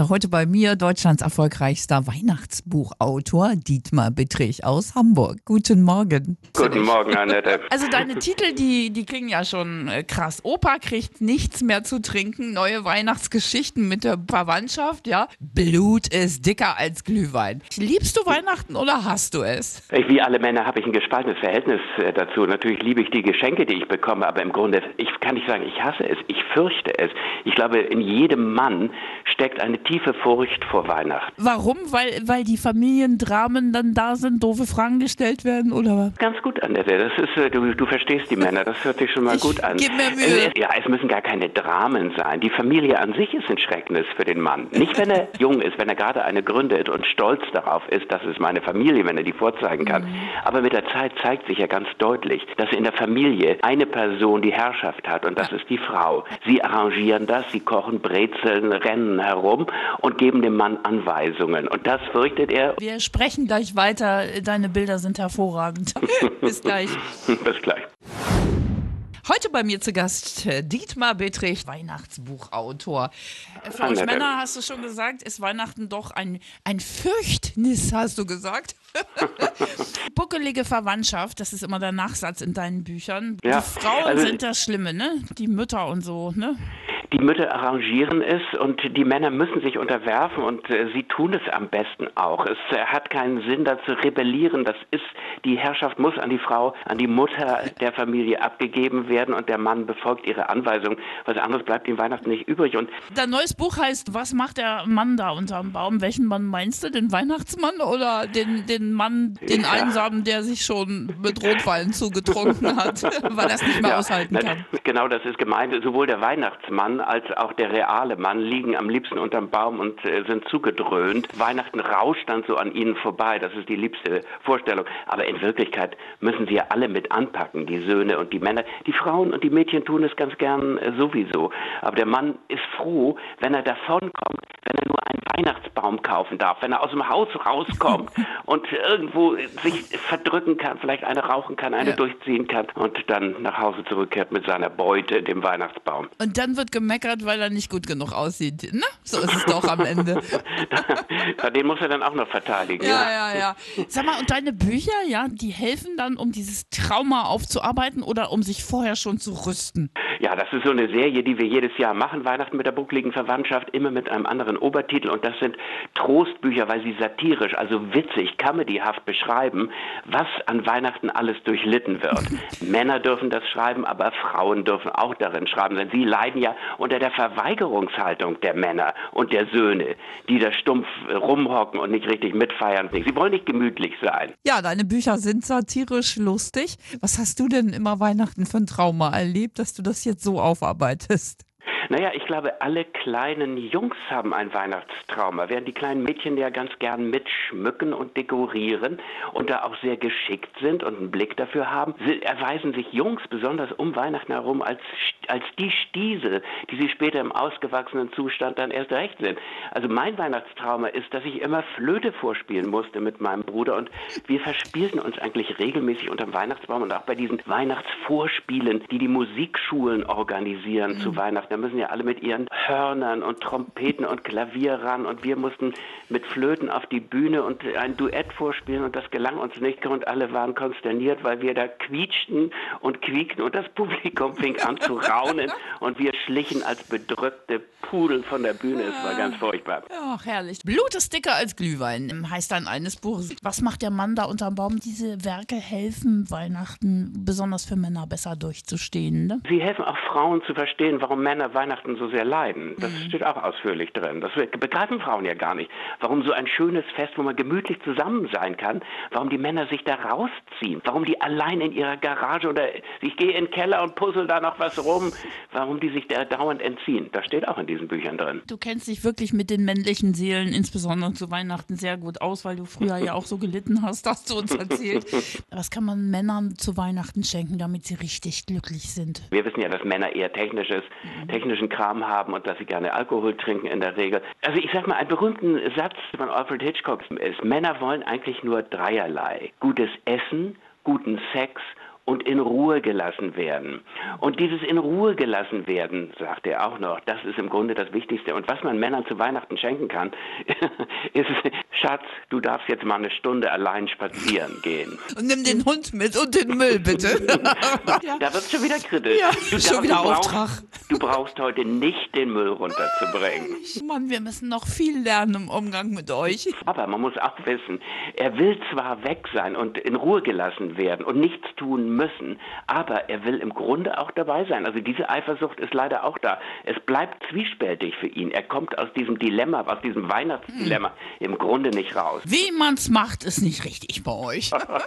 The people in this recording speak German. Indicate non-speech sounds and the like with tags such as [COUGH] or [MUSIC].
Heute bei mir Deutschlands erfolgreichster Weihnachtsbuchautor Dietmar Bittrich aus Hamburg. Guten Morgen. Guten Morgen, Annette. [LAUGHS] Also deine Titel, die, die klingen ja schon äh, krass. Opa kriegt nichts mehr zu trinken, neue Weihnachtsgeschichten mit der Verwandtschaft, ja. Blut ist dicker als Glühwein. Liebst du Weihnachten oder hast du es? Ich, wie alle Männer habe ich ein gespaltenes Verhältnis äh, dazu. Natürlich liebe ich die Geschenke, die ich bekomme, aber im Grunde, ich kann nicht sagen, ich hasse es, ich fürchte es. Ich glaube, in jedem Mann steckt eine tiefe Furcht vor Weihnachten. Warum? Weil, weil die Familiendramen dann da sind, doofe Fragen gestellt werden oder Ganz gut, Annette. Das ist, äh, du, du verstehst die Männer. Das hört sich schon mal Ich gut an. geb mir Mühe. Ja, es müssen gar keine Dramen sein. Die Familie an sich ist ein Schrecknis für den Mann. Nicht, wenn er [LAUGHS] jung ist, wenn er gerade eine gründet und stolz darauf ist, das ist meine Familie, wenn er die vorzeigen kann. Aber mit der Zeit zeigt sich ja ganz deutlich, dass in der Familie eine Person die Herrschaft hat und das ist die Frau. Sie arrangieren das, sie kochen Brezeln, rennen herum und geben dem Mann Anweisungen. Und das fürchtet er. Wir sprechen gleich weiter. Deine Bilder sind hervorragend. [LAUGHS] Bis gleich. [LAUGHS] Bis gleich. Heute bei mir zu Gast äh, Dietmar Bittrich, Weihnachtsbuchautor. Für Annette. Männer hast du schon gesagt, ist Weihnachten doch ein, ein Fürchtnis, hast du gesagt. [LAUGHS] Buckelige Verwandtschaft, das ist immer der Nachsatz in deinen Büchern. Ja, Die Frauen also- sind das Schlimme, ne? Die Mütter und so, ne? Die Mütter arrangieren es und die Männer müssen sich unterwerfen und äh, sie tun es am besten auch. Es äh, hat keinen Sinn, da zu rebellieren. Das ist, die Herrschaft muss an die Frau, an die Mutter der Familie abgegeben werden und der Mann befolgt ihre Anweisung. Was anderes bleibt ihm Weihnachten nicht übrig. Und Dein neues Buch heißt Was macht der Mann da unterm Baum? Welchen Mann meinst du? Den Weihnachtsmann oder den, den Mann, den Ja. Einsamen, der sich schon mit Rotwein zugetrunken hat, [LAUGHS] weil er es nicht mehr aushalten na, kann? Genau, das ist gemeint. Sowohl der Weihnachtsmann als auch der reale Mann liegen am liebsten unterm Baum und äh, sind zugedröhnt. Weihnachten rauscht dann so an ihnen vorbei. Das ist die liebste Vorstellung. Aber in Wirklichkeit müssen sie ja alle mit anpacken, die Söhne und die Männer. Die Frauen und die Mädchen tun es ganz gern äh, sowieso. Aber der Mann ist froh, wenn er davonkommt, wenn er nur einen Weihnachtsbaum kaufen darf, wenn er aus dem Haus rauskommt [LAUGHS] und irgendwo sich verdrücken kann, vielleicht eine rauchen kann, eine Ja. durchziehen kann und dann nach Hause zurückkehrt mit seiner Beute, dem Weihnachtsbaum. Und dann wird gemeckert, weil er nicht gut genug aussieht. Na, so ist es doch am Ende. [LAUGHS] Den muss er dann auch noch verteidigen. Ja, ja, ja. Sag mal, und deine Bücher, ja, die helfen dann, um dieses Trauma aufzuarbeiten oder um sich vorher schon zu rüsten? Ja, das ist so eine Serie, die wir jedes Jahr machen, Weihnachten mit der buckligen Verwandtschaft, immer mit einem anderen Obertitel. Und das sind Trostbücher, weil sie satirisch, also witzig, comedyhaft beschreiben, was an Weihnachten alles durchlitten wird. [LAUGHS] Männer dürfen das schreiben, aber Frauen dürfen auch darin schreiben, denn sie leiden ja unter der Verweigerungshaltung der Männer und der Söhne, die da stumpf rumhocken und nicht richtig mitfeiern. Sie wollen nicht gemütlich sein. Ja, deine Bücher sind satirisch lustig. Was hast du denn immer Weihnachten für ein Trauma erlebt, dass du das jetzt so aufarbeitest? Naja, ich glaube, alle kleinen Jungs haben ein Weihnachtstrauma, während die kleinen Mädchen ja ganz gern mitschmücken und dekorieren und da auch sehr geschickt sind und einen Blick dafür haben, sie erweisen sich Jungs besonders um Weihnachten herum als, als die Stiesel, die sie später im ausgewachsenen Zustand dann erst recht sind. Also mein Weihnachtstrauma ist, dass ich immer Flöte vorspielen musste mit meinem Bruder und wir verspielten uns eigentlich regelmäßig unterm Weihnachtsbaum und auch bei diesen Weihnachtsvorspielen, die die Musikschulen organisieren zu Weihnachten. Da müssen ja alle mit ihren Hörnern und Trompeten und Klavier ran und wir mussten mit Flöten auf die Bühne und ein Duett vorspielen und das gelang uns nicht und alle waren konsterniert, weil wir da quietschten und quiekten und das [LAUGHS] Publikum fing an zu raunen und wir schlichen als bedrückte Pudel von der Bühne. Es war ganz furchtbar. Ach, herrlich. Blut ist dicker als Glühwein, heißt dann eines Buches. Was macht der Mann da unterm Baum? Diese Werke helfen Weihnachten, besonders für Männer, besser durchzustehen. Ne? Sie helfen auch Frauen zu verstehen, warum Männer Weihnachten so sehr leiden. Das steht auch ausführlich drin. Das begreifen Frauen ja gar nicht. Warum so ein schönes Fest, wo man gemütlich zusammen sein kann, warum die Männer sich da rausziehen, warum die allein in ihrer Garage oder ich gehe in den Keller und puzzle da noch was rum, warum die sich da dauernd entziehen. Das steht auch in diesen Büchern drin. Du kennst dich wirklich mit den männlichen Seelen, insbesondere zu Weihnachten, sehr gut aus, weil du früher ja auch so gelitten hast, hast du uns erzählt. [LAUGHS] Was kann man Männern zu Weihnachten schenken, damit sie richtig glücklich sind? Wir wissen ja, dass Männer eher technisches, technischen Kram haben und dass sie gerne Alkohol trinken in der Regel. Also ich sag mal, einen berühmten Satz von Alfred Hitchcock ist, Männer wollen eigentlich nur dreierlei. Gutes Essen, guten Sex und in Ruhe gelassen werden. Und dieses in Ruhe gelassen werden, sagt er auch noch, das ist im Grunde das Wichtigste. Und was man Männern zu Weihnachten schenken kann, [LAUGHS] ist, Schatz, du darfst jetzt mal eine Stunde allein spazieren gehen. Und nimm den Hund mit und den Müll, bitte. [LAUGHS] Da wird schon wieder kritisch. Ja, du, schon wieder du Auftrag. Brauchst, du brauchst heute nicht den Müll runterzubringen. Mann, wir müssen noch viel lernen im Umgang mit euch. Aber man muss auch wissen, er will zwar weg sein und in Ruhe gelassen werden und nichts tun müssen, aber er will im Grunde auch dabei sein. Also diese Eifersucht ist leider auch da. Es bleibt zwiespältig für ihn. Er kommt aus diesem Dilemma, aus diesem Weihnachtsdilemma hm. im Grunde nicht raus. Wie man's macht, ist nicht richtig bei euch. [LAUGHS]